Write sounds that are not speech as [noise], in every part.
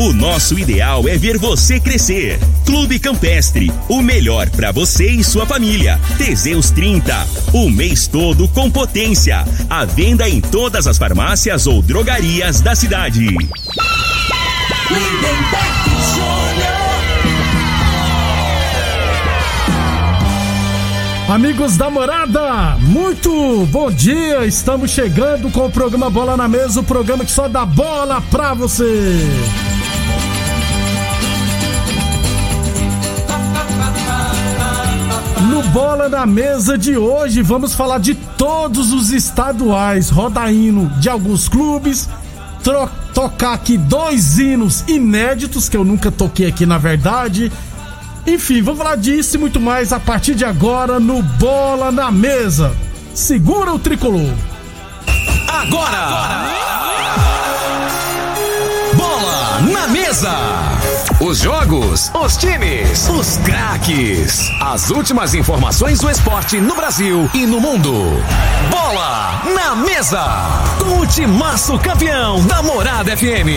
O nosso ideal é ver você crescer. Clube Campestre, o melhor para você e sua família. Teseus 30, o mês todo com potência. A venda em todas as farmácias ou drogarias da cidade. Amigos da morada, muito bom dia! Estamos chegando com o programa Bola na Mesa o programa que só dá bola pra você. No Bola na Mesa de hoje, vamos falar de todos os estaduais, roda hino de alguns clubes, tocar aqui dois hinos inéditos que eu nunca toquei aqui na verdade enfim, vamos falar disso e muito mais a partir de agora no Bola na Mesa. Segura o tricolor. Agora! agora. Mesa. Os jogos, os times, os craques. As últimas informações do esporte no Brasil e no mundo. Bola na Mesa. Com o timaço campeão da Morada FM.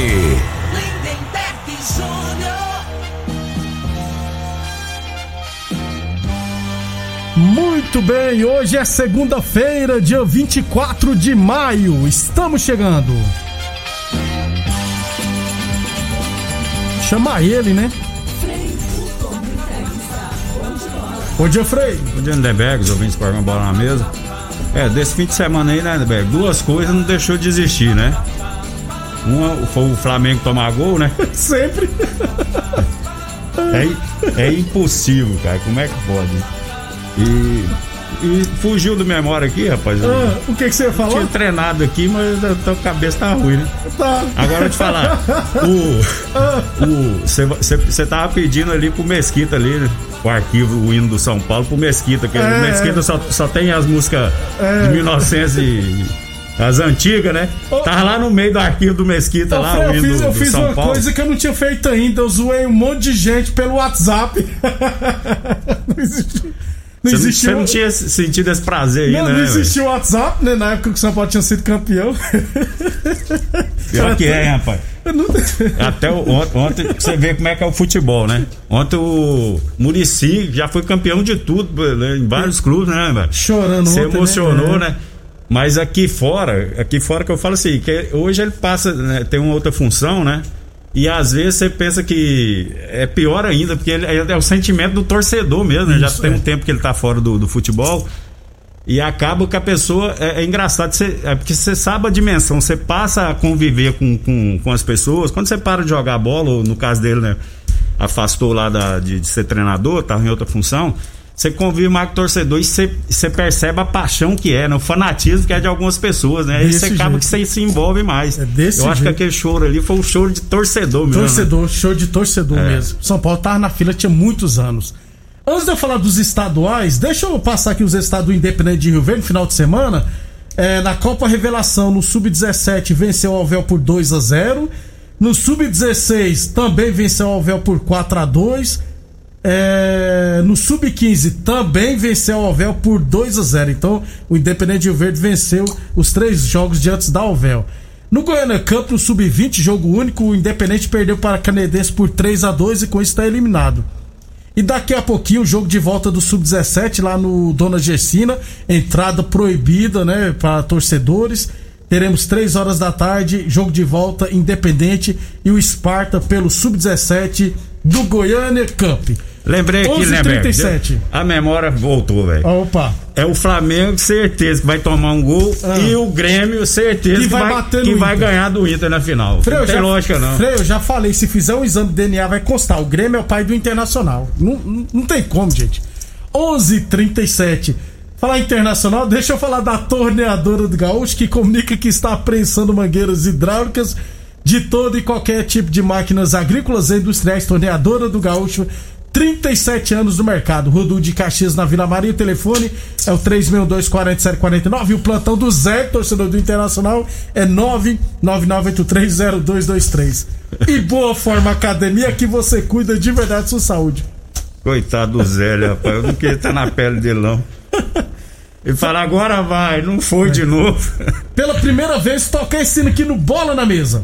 Muito bem, hoje é segunda-feira, dia 24 de maio. Estamos chegando. Chama ele, né? Bom dia, Frei. Bom dia, Lindenberg, os ouvintes para uma bola na mesa. É, desse fim de semana aí, né, Lindenberg? Duas coisas não deixou de existir, né? Uma foi o Flamengo tomar gol, né? [laughs] Sempre. É, é impossível, cara. Como é que pode? E, e fugiu do memória aqui, rapaz. Ah, o que, que você falar? Tinha treinado aqui, mas a tua cabeça tá ruim, né? Tá. Agora eu te falar. [laughs] o. Você tava pedindo ali pro Mesquita ali, né? O arquivo, o hino do São Paulo pro Mesquita, que é, o Mesquita só, só tem as músicas é. de 1900 e. As antigas, né? Oh, Tava lá no meio do arquivo do Mesquita, lá, o Eu fiz, do, eu fiz uma Paulo. coisa que eu não tinha feito ainda. Eu zoei um monte de gente pelo WhatsApp. [laughs] não existe. Não você, existiu... não tinha sentido esse prazer aí, não, né? Não existia o WhatsApp, né? Na época que o São Paulo tinha sido campeão. [laughs] Pior que é, rapaz. [laughs] Não... Até o, ontem, você vê como é que é o futebol, né? Ontem o Murici já foi campeão de tudo, né? em vários clubes, né, velho? Chorando Você ontem, emocionou, né? né? Mas aqui fora, aqui fora que eu falo assim, que hoje ele passa, né, tem uma outra função, né? E às vezes você pensa que é pior ainda, porque ele, é, o sentimento do torcedor mesmo, né? Já tem um tempo que ele tá fora do, do futebol. E acaba que a pessoa. É, é engraçado, você, é porque você sabe a dimensão, você passa a conviver com, com, com as pessoas. Quando você para de jogar bola, ou no caso dele, né? Afastou lá da, de, de ser treinador, tava em outra função você convive mais com o torcedor e você, você percebe a paixão que é, né? o fanatismo que é de algumas pessoas, né? Aí você acaba que você se envolve mais. É desse Eu jeito. acho que aquele choro ali foi um choro de torcedor mesmo. Torcedor, né? show de torcedor é. mesmo. São Paulo tava na fila tinha muitos anos. Antes de eu falar dos estaduais, deixa eu passar aqui os estados do Independente de Rio Verde, final de semana. É, na Copa Revelação, no Sub-17, venceu o Alvel por 2 a 0 No Sub-16, também venceu o Alvel por 4 a 2 é, no Sub-15 também venceu o Alvel por 2 a 0. Então o Independente Rio Verde venceu os três jogos diante da Alvel. No Goiânia Cup, no Sub-20, jogo único, o Independente perdeu para a Canedense por 3 a 2 e com isso está eliminado. E daqui a pouquinho o jogo de volta do Sub-17 lá no Dona Gessina, entrada proibida, né, para torcedores. Teremos 3 horas da tarde, jogo de volta Independente e o Esparta pelo Sub-17 do Goiânia Cup. Lembrei aqui, lembrei. A memória voltou, velho. Opa. É o Flamengo, certeza que vai tomar um gol. Ah. E o Grêmio, certeza que, que vai, que vai ganhar do Inter na final. Freio, não tem já, lógica, não. Freio, eu já falei, se fizer um exame de DNA, vai constar. O Grêmio é o pai do Internacional. Não, não, não tem como, gente. 11:37 Falar internacional, deixa eu falar da torneadora do Gaúcho, que comunica que está prensando mangueiras hidráulicas de todo e qualquer tipo de máquinas agrícolas e industriais. Torneadora do Gaúcho 37 anos no mercado. Rodu de Caxias na Vila Maria. O telefone é o 362-4749. E o plantão do Zé, torcedor do Internacional, é 999830223. E Boa Forma Academia que você cuida de verdade da sua saúde. Coitado do Zé, rapaz. Eu não queria estar na pele dele, não. Ele fala, agora vai, não foi de novo. Pela primeira vez, toquei esse aqui no Bola na Mesa.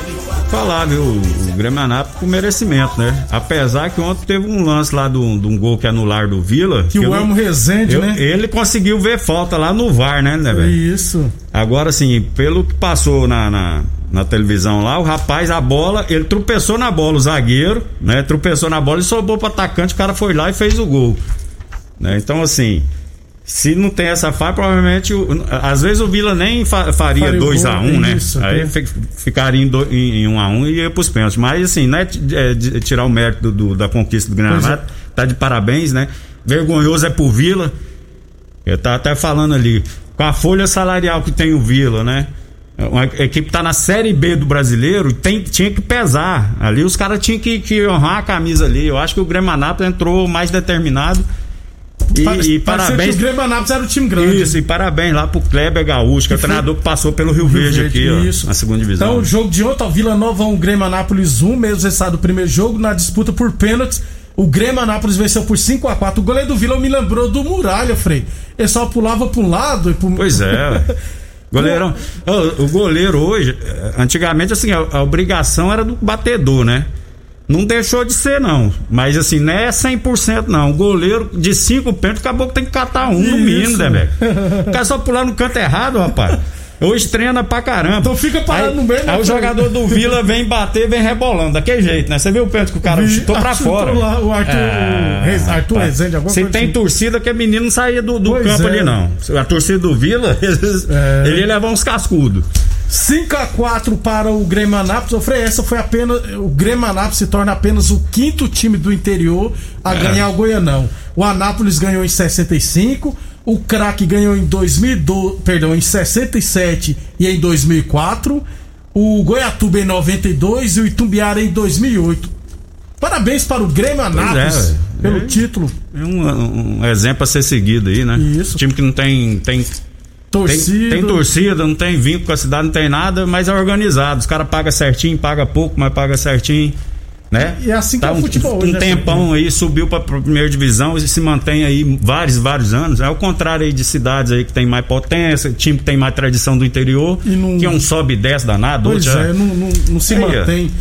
Falar, viu? O Grêmio Anápolis com merecimento, né? Apesar que ontem teve um lance lá de um gol que anular do Vila. Que, que o Elmo Rezende, eu, né? Ele conseguiu ver falta lá no VAR, né, né, velho? Isso. Agora, assim, pelo que passou na, na, na, televisão lá, o rapaz, a bola, ele tropeçou na bola, o zagueiro, né? Tropeçou na bola e sobrou pro atacante, o cara foi lá e fez o gol. Né? Então, assim. Se não tem essa falha, provavelmente. Às vezes o Vila nem faria 2x1, um, né? Isso, Aí ficaria em 1x1 um, um e ia pros pênaltis. Mas assim, não é, é tirar o mérito do, da conquista do Granada. É. Tá de parabéns, né? Vergonhoso é pro Vila. Eu tá até falando ali. Com a folha salarial que tem o Vila, né? Uma equipe tá na Série B do brasileiro, tem, tinha que pesar. Ali os caras tinham que, que honrar a camisa ali. Eu acho que o Grêmio Anápolis entrou mais determinado e, e parabéns. Que o Grêmio Anápolis era o time grande. Isso, e parabéns lá pro Kleber Gaúcho, que é o treinador que passou pelo Rio, Rio Verde, Verde, aqui, isso. ó, na segunda divisão. Então, o jogo de ontem, ó, Vila Nova 1, Grêmio Anápolis 1, mesmo resultado do primeiro jogo, na disputa por pênaltis. O Grêmio Anápolis venceu por 5 a 4 O goleiro do Vila me lembrou do Muralha, Frei. Ele só pulava um lado e pro [laughs] Pois é. [laughs] Goleirão. o, o goleiro hoje, antigamente, assim, a, a obrigação era do batedor, né? Não deixou de ser, não. Mas assim, não é 100% não. Goleiro de cinco pênaltis acabou que tem que catar um no mínimo, né, velho? O cara só pular no canto errado, rapaz. Hoje treina pra caramba. Então fica parado aí, no meio. Aí o jogador do Vila vem bater, vem rebolando, daquele jeito, né? Você viu o pênalti que o cara Vi, chutou pra fora. Lá, o Arthur, é, o Arthur Rezende, alguma Se tem assim. torcida que é menino não saía do, do campo é. ali, não. A torcida do Vila, [laughs] é. ele ia levar uns cascudos. 5 a 4 para o Grêmio Anápolis. Eu falei, essa foi apenas. O Grêmio Anápolis se torna apenas o quinto time do interior a é. ganhar o Goianão. O Anápolis ganhou em 65, o Craque ganhou em 2002, perdão, em 67 e em 2004, o Goiatuba em 92 e o Itumbiara em 2008. Parabéns para o Grêmio Anápolis é, pelo é, título. É um, um, exemplo a ser seguido aí, né? Isso. Time que não tem, tem Torcida. Tem, tem, torcida, não tem vínculo com a cidade, não tem nada, mas é organizado. Os caras pagam certinho, paga pouco, mas paga certinho. Né? E é assim tá que é o futebol. Um, um né, tempão aí, subiu pra primeira divisão e se mantém aí vários, vários anos. É o contrário aí de cidades aí que tem mais potência, time que tem mais tradição do interior, não, que é um sobe e desce danado. Pois outro, é, não, não, não, se aí, mantém.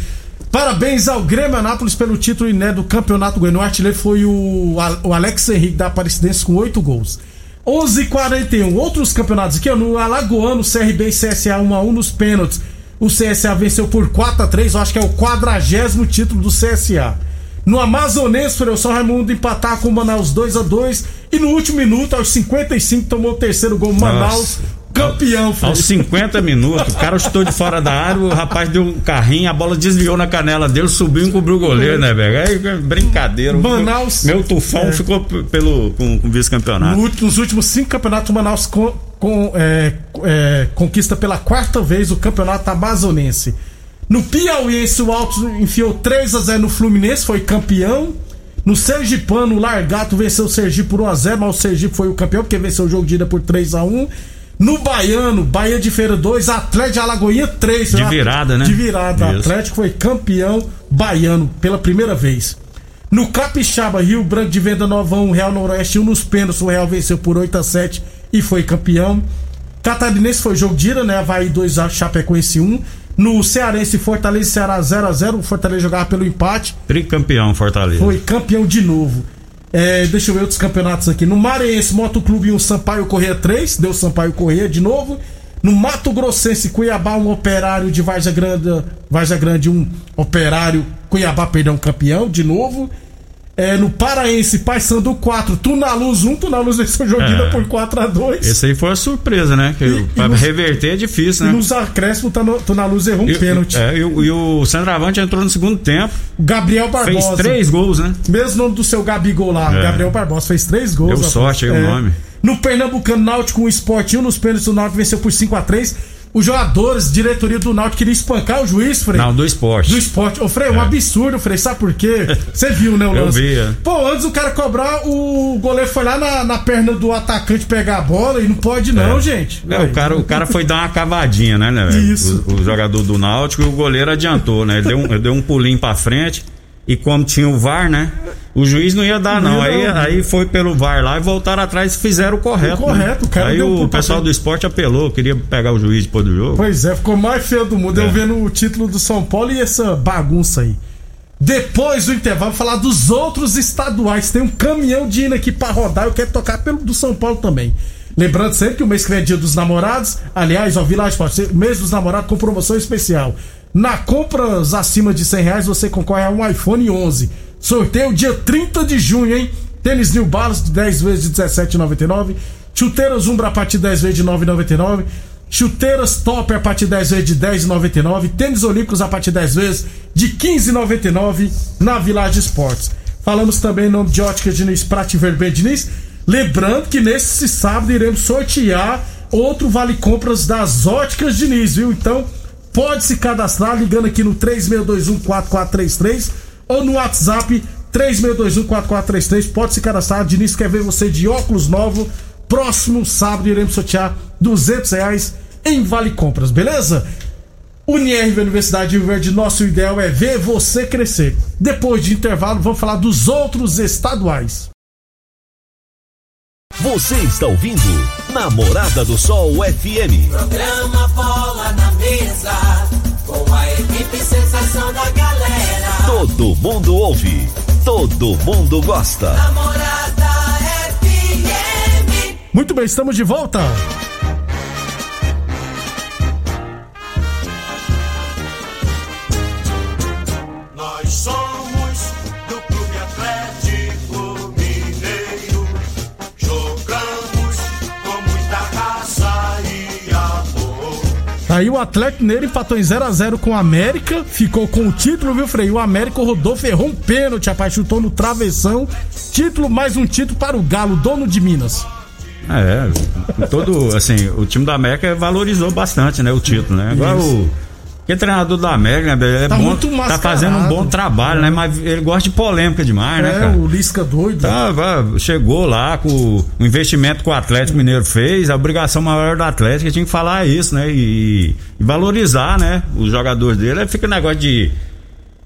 Parabéns ao Grêmio Anápolis pelo título inédito do Campeonato Goiano. O artilheiro foi o, o Alex Henrique da Aparecidense com oito gols. 11:41 Outros campeonatos aqui, ó, no Alagoano, CRB e CSA 1x1 nos pênaltis. O CSA venceu por 4 x 3 eu acho que é o quadragésimo título do CSA. No Amazonense, o São Raimundo empatar com o Manaus 2 x 2 E no último minuto, aos 55, tomou o terceiro gol. Manaus Campeão, Aos 50 minutos, o cara chutou de fora da área, o rapaz deu um carrinho, a bola desviou na canela dele, subiu e encobriu o goleiro, né, velho? Aí, brincadeira. Manaus. Meu tufão é. ficou pelo, com, com vice-campeonato. No, nos últimos cinco campeonatos, o Manaus com, com, é, é, conquista pela quarta vez o campeonato amazonense. No Piauiense, o Altos enfiou 3 a 0 no Fluminense, foi campeão. No Sergipano, o Largato venceu o Sergipe por 1x0, mas o Sergipe foi o campeão, porque venceu o jogo de ida por 3 a 1 no Baiano, Bahia de Feira 2, Atlético de Alagoinha 3. De virada, né? De virada. Isso. Atlético foi campeão baiano pela primeira vez. No Capixaba, Rio Branco de Venda Nova 1, Real Noroeste 1 nos pênaltis. O Real venceu por 8 a 7 e foi campeão. Catarinense foi jogo de ira, né? Havaí 2 a Chapecoense 1. No Cearense, Fortaleza e Ceará 0x0. O Fortaleza jogava pelo empate. Tricampeão, Fortaleza. Foi campeão de novo. É, deixa eu ver outros campeonatos aqui. No Maranhense, Motoclube 1, Sampaio Correia 3. Deu Sampaio Correia de novo. No Mato Grossense, Cuiabá, um operário de Varja Grande. Grande, um operário. Cuiabá, perdão, campeão de novo. É, no Paraense, Paysandu 4, Tunaluz 1, Tunaluz venceu Joguina É. por 4x2. Esse aí foi a surpresa, né? Que E- pra e nos- reverter é difícil, E né? nos acréscimos, Tunaluz errou um E, pênalti. é, e o- e o centroavante entrou no segundo tempo, O Gabriel Barbosa. fez três gols, né? Mesmo nome do seu Gabigol lá, É. Gabriel Barbosa, fez três gols. Deu sorte aí o nome. No Pernambucano, Náutico, um esportinho nos pênaltis do Náutico venceu por 5x3. Os jogadores, diretoria do Náutico queria espancar o juiz, Frei. Não, do esporte. Do esporte. Ô, Frei, um absurdo, Frei. Sabe por quê? Você viu, né, o [laughs] Eu lance? vi, é. Pô, antes do cara cobrar, o goleiro foi lá na, na perna do atacante pegar a bola e não pode não, É. gente. É, o cara, o cara foi dar uma cavadinha, né, né? velho? Isso. O, o jogador do Náutico e o goleiro adiantou, né? Ele deu um, ele deu um pulinho pra frente. E como tinha o VAR, né? O juiz não ia dar, Não não. ia Aí, dar, aí foi pelo VAR lá e voltaram atrás e fizeram o correto. O correto, né? cara Aí o pessoal do esporte apelou, queria pegar o juiz depois do jogo. Pois é, ficou mais feio do mundo. Eu É. vendo o título do São Paulo e essa bagunça aí. Depois do intervalo, falar dos outros estaduais. Tem um caminhão de hino aqui pra rodar. Eu quero tocar pelo do São Paulo também. Lembrando sempre que o mês que vem é dia dos namorados. Aliás, ó, Village ser mês dos namorados com promoção especial. Na compras acima de 100 reais, você concorre a um iPhone 11. Sorteio dia 30 de junho, hein? Tênis New Balance de 10 vezes de 17,99. Chuteiras Umbra a partir de 10 vezes de 9,99. Chuteiras Topper a partir de 10 vezes de 10,99. Tênis Olímpicos a partir de 10 vezes de 15,99 na Village Esportes. Falamos também em nome de Ótica Diniz, Prate Vermelho Diniz. Lembrando que nesse sábado iremos sortear outro Vale Compras das Óticas Diniz, viu? Então pode se cadastrar ligando aqui no 36214433 ou no WhatsApp 36214433. Pode se cadastrar. Diniz quer ver você de óculos novo. Próximo sábado iremos sortear 200 reais em Vale Compras, beleza? Unirv Universidade de Rio Verde, nosso ideal é ver você crescer. Depois de intervalo, vamos falar dos outros estaduais. Você está ouvindo Namorada do Sol FM. Programa Bola na Mesa, com a equipe sensação da galera. Todo mundo ouve, todo mundo gosta. Namorada FM. Muito bem, estamos de volta. Aí o Atlético Mineiro empatou em 0x0 com o América, ficou com o título, viu, Frei? O América rodou, ferrou um pênalti, rapaz, chutou no travessão. Título, mais um título para o Galo, dono de Minas. É, todo, assim, o time da América valorizou bastante, né, o título, né? Agora Isso. o que treinador da América, né, é Tá bom, muito tá fazendo um bom trabalho, né? Mas ele gosta de polêmica demais, né, É, cara? o Lisca doido. Tá, vá, chegou lá com o investimento que o Atlético Mineiro fez, a obrigação maior do Atlético tinha que falar isso, né? E, e valorizar, né? Os jogadores dele. Aí fica negócio de.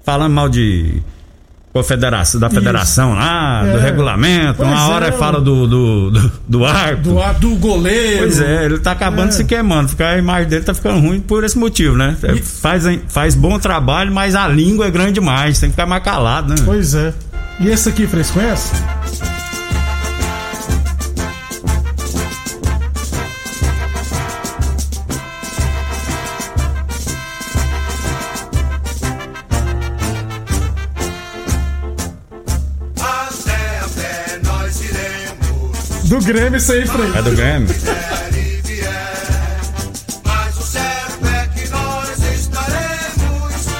falando mal de. Confederação, da federação lá, É. do regulamento, Pois uma hora é, fala do, do, do, do árbitro. Do, do goleiro. Pois é, ele tá acabando É. se queimando. Fica, a imagem dele tá ficando ruim por esse motivo, né? É, Faz, faz bom trabalho, mas a língua é grande demais. Tem que ficar mais calado, né? Pois é. E esse aqui, Frei, você conhece? Grêmio, isso aí, Frei. É do Grêmio.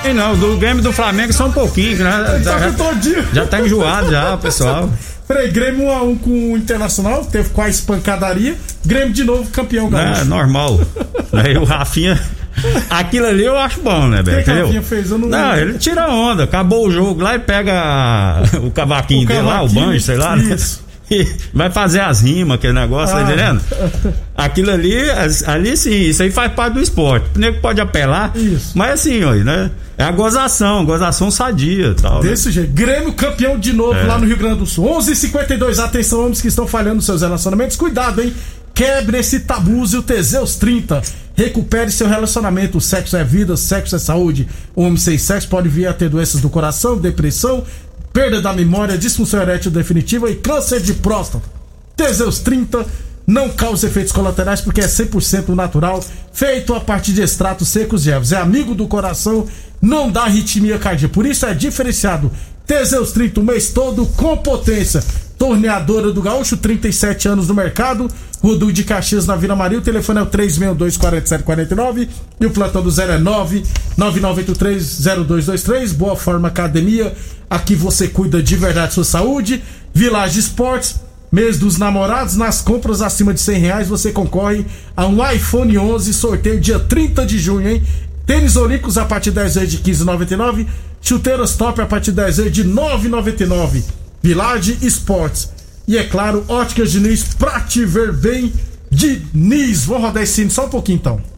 E é não, do Grêmio do Flamengo são um pouquinho, né? Tá Já, com todinho. já tá enjoado já, pessoal. [laughs] Frei, Grêmio 1x1 com o Internacional, teve quase pancadaria. Grêmio de novo campeão, É gaúcho. normal. Aí [laughs] o Rafinha. Aquilo ali eu acho bom, né, velho? que? Rafinha fez? Eu não- Não, ele tira onda. Acabou o jogo lá e pega [laughs] o cavaquinho O dele lá, o banjo, sei lá. né? isso. E vai fazer as rimas, aquele negócio, Ah. tá entendendo? Aquilo ali, ali sim, isso aí faz parte do esporte. O nego pode apelar, Isso. mas assim, ó, né? É a gozação, gozação sadia tal. né? Desse jeito. Grêmio campeão de novo É. lá no Rio Grande do Sul. 11:52 Atenção, homens que estão falhando seus relacionamentos. Cuidado, hein? Quebre esse tabu e o Teseus 30. Recupere seu relacionamento. Sexo é vida, sexo é saúde. O homem sem sexo pode vir a ter doenças do coração, depressão, perda da memória, disfunção erétil definitiva e câncer de próstata. Teseus 30 não causa efeitos colaterais porque é 100% natural, feito a partir de extratos secos e ervas. É amigo do coração, não dá arritmia cardíaca. Por isso é diferenciado. Teseus 30 o mês todo com potência. Torneadora do Gaúcho, 37 anos no mercado. Rudu de Caxias na Vila Maria. O telefone é o 362-4749. E o plantão do 0 é 999830223. Boa Forma Academia. Aqui você cuida de verdade sua saúde. Village Esportes. Mês dos namorados, nas compras acima de 100 reais você concorre a um iPhone 11, sorteio dia 30 de junho, hein? Tênis Olímpicos a partir de 10 vezes de 15,99. Chuteiras top a partir de 10 vezes de 9,99. Village Esportes. E é claro, Óticas Diniz pra te ver bem. Diniz. Vou rodar esse sino só um pouquinho então.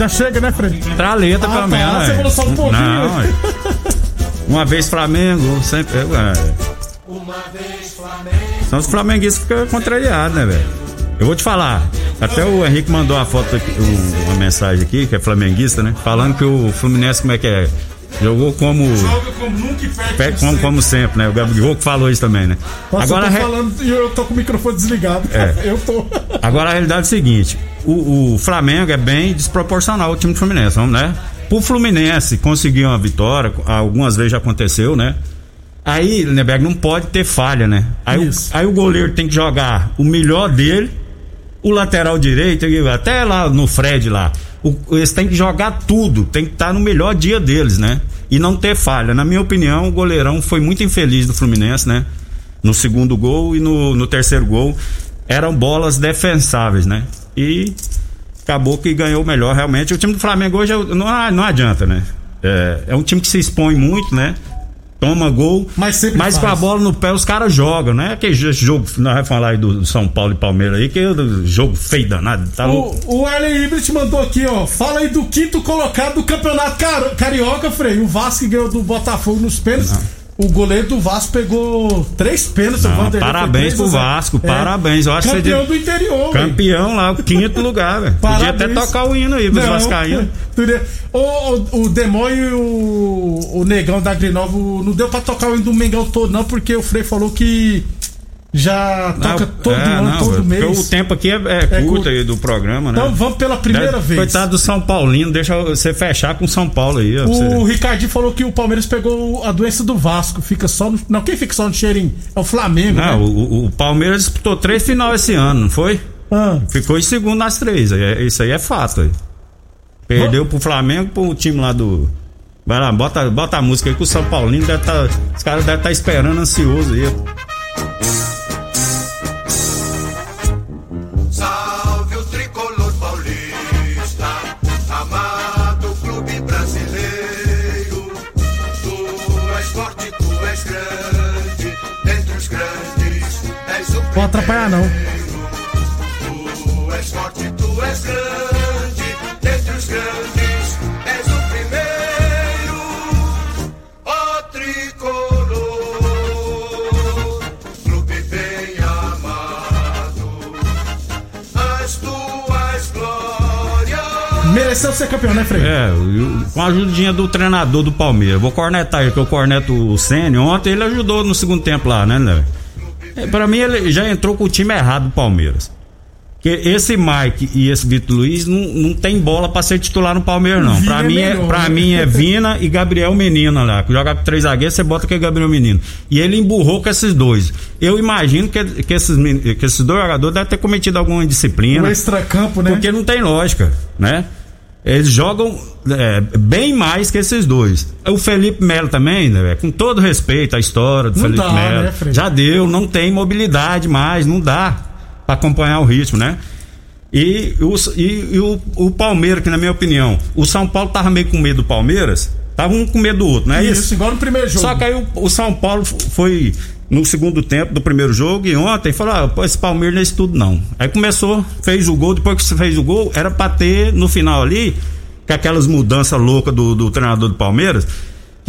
Já chega, né, Fred? Traleta, Ah, pelo tá, menos. você falou só um pouquinho. Não, é. Uma vez Flamengo, sempre. é, Uma vez Flamengo. São os flamenguistas ficam contrariados, né, velho? Eu vou te falar. Até o Henrique mandou uma foto, aqui, um- uma mensagem aqui, que é flamenguista, né? Falando que o Fluminense, como é que é? Jogou como. Joga como nunca e perde Pé- Como, como sempre, né? O Gabigol que falou isso também, né? Nossa, Agora, a eu tô re- falando e eu tô com o microfone desligado. É. Eu tô. agora a realidade é o seguinte: o, o Flamengo é bem desproporcional ao time do Fluminense, vamos, né? Pro Fluminense conseguir uma vitória, algumas vezes já aconteceu, né? Aí, Lindeberg, não pode ter falha, né? Aí, o- Isso. aí o goleiro tem que jogar o melhor dele, o lateral direito, até lá no Fred lá. O- eles têm que jogar tudo, tem que estar no melhor dia deles, né? E não ter falha. Na minha opinião, o goleirão foi muito infeliz do Fluminense, né? No segundo gol e no, no terceiro gol. Eram bolas defensáveis, né? E acabou que ganhou melhor realmente. O time do Flamengo hoje é- não, não adianta, né? É, é um time que se expõe muito, né? Toma gol. Mas sempre Mas com a bola no pé os caras jogam, né? Aquele jogo, nós vamos falar aí do São Paulo e Palmeiras aí, que é o jogo feio danado. Tá louco. O, o Arley Ibrit mandou aqui, ó. Fala aí do quinto colocado do campeonato Car- carioca, Frei. O Vasco ganhou do Botafogo nos pênaltis. O goleiro do Vasco pegou três pênaltis. Foi parabéns 3 a pro 0. Vasco, parabéns. Eu acho que Campeão você do interior, velho. Campeão lá, o quinto lugar, velho. Podia até tocar o hino aí pros Vascaínos. [laughs] O, o, o Demônio e o, o Negão da Grinovo não deu pra tocar o hino do Mengão todo, não, porque o Frei falou que já toca Não, todo é, ano, não, todo porque mês. O tempo aqui é, é É curto aí do programa, né? Então vamos pela primeira Deve- vez. Coitado do São Paulino, deixa você fechar com São Paulo aí, ó. O você- Ricardinho falou que o Palmeiras pegou a doença do Vasco. Fica só no. Não, quem fica só no cheirinho? É o Flamengo, Não, né? o, o Palmeiras disputou três final esse ano, não foi? Ah, Ficou em segundo nas três. é- Isso aí é fato. Aí. Perdeu pro Flamengo, pro time lá do. Vai lá, bota, bota a música aí que o São Paulino deve tá. Os caras devem estar esperando ansioso aí. Pode atrapalhar, não. Tu és forte, tu és grande, dentre os grandes és o primeiro. Ó tricolor, clube bem amado, as tuas glórias. Mereceu ser campeão, né, Frei? É, eu- com a ajudinha do treinador do Palmeiras. Vou cornetar ele, que eu corneto o Sênio. Ontem ele ajudou no segundo tempo lá, né, né? É, Pra mim, ele já entrou com o time errado do Palmeiras. Que esse Mike e esse Vitor Luiz não, não tem bola pra ser titular no Palmeiras, não. Pra é mim, é, melhor, né? mim é [laughs] Vina e Gabriel Menino lá. Que joga com três zagueiros, você bota que é Gabriel Menino. E ele emburrou com esses dois. Eu imagino que, que, esses, que esses dois jogadores devem ter cometido alguma O indisciplina. extracampo, né? Porque não tem lógica, né? Eles jogam é, bem mais que esses dois. O Felipe Melo também, né? Com todo respeito à história do Não Felipe dá, Melo. né, já deu, não tem mobilidade mais, não dá pra acompanhar o ritmo, né? E, os- e- e o, o Palmeiras, que na minha opinião, o São Paulo tava meio com medo do Palmeiras, tava um com medo do outro, não é isso? Isso, igual no primeiro jogo. Só que aí o, o São Paulo foi no segundo tempo do primeiro jogo e ontem falou: ah, esse Palmeiras não é isso tudo não. Aí começou, fez o gol, depois que você fez o gol, era pra ter no final ali, com aquelas mudanças loucas do, do treinador do Palmeiras,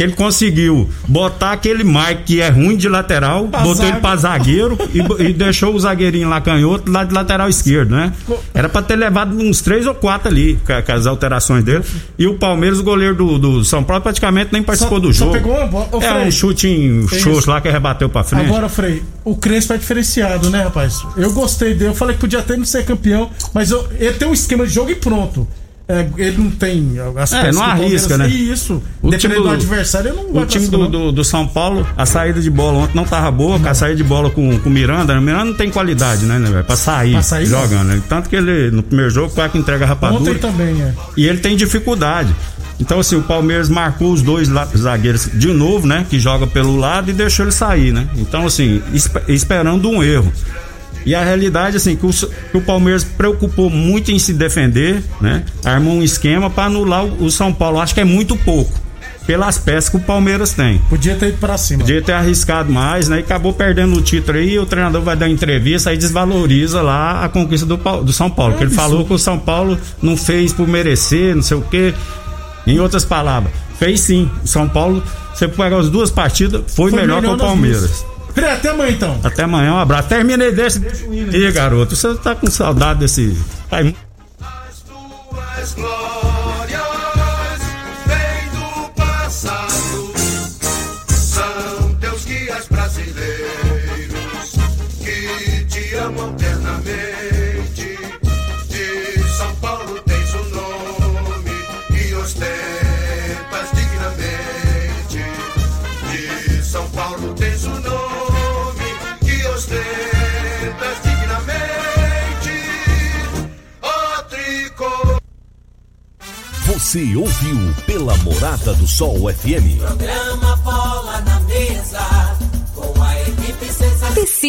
ele conseguiu botar aquele Mike que é ruim de lateral, Pra botou zaga. ele pra zagueiro e, e deixou o zagueirinho lá canhoto lá de lateral esquerdo, né? Era pra ter levado uns três ou quatro ali, com, com as alterações dele. E o Palmeiras, o goleiro do, do São Paulo, praticamente nem participou Só- do só jogo. pegou uma bola. Ô, é Frei, um chutinho Isso. xoxo lá que rebateu pra frente. Agora, Frei, o Crespo é diferenciado, né, rapaz? Eu gostei dele. Eu falei que podia até não ser campeão, mas eu- ele tem um esquema de jogo e pronto. É, ele não tem as É, não arrisca, né? Isso. O Dependendo time do do- adversário, não O time cima, do, não. do, do São Paulo, a saída de bola ontem não tava boa, com a saída de bola com o Miranda, né? o Miranda não tem qualidade, né, né, velho? Pra sair, Pra sair, jogando. né? Tanto que ele, no primeiro jogo, quase que entrega a rapadura. Ontem também, é. E ele tem dificuldade. Então, assim, o Palmeiras marcou os dois zagueiros de novo, né? Que joga pelo lado e deixou ele sair, né? Então, assim, espe- esperando um erro. E a realidade, assim, que o, que o Palmeiras preocupou muito em se defender, né? Armou um esquema para anular o, o São Paulo. Acho que é muito pouco. Pelas peças que o Palmeiras tem. Podia ter ido pra cima. Podia ter arriscado mais, né? E acabou perdendo o título aí. O treinador vai dar entrevista aí desvaloriza lá a conquista do, do São Paulo. que ele falou que o São Paulo não fez por merecer, não sei o quê. Em outras palavras, fez sim. O São Paulo, você pegar as duas partidas, foi, melhor, que o Palmeiras. Frei, até amanhã então. Até amanhã, um abraço. Terminei desse, deixa o hino aí, garoto. Você tá com saudade desse. Pai, As tuas glórias Você ouviu pela Morada do Sol FM. Programa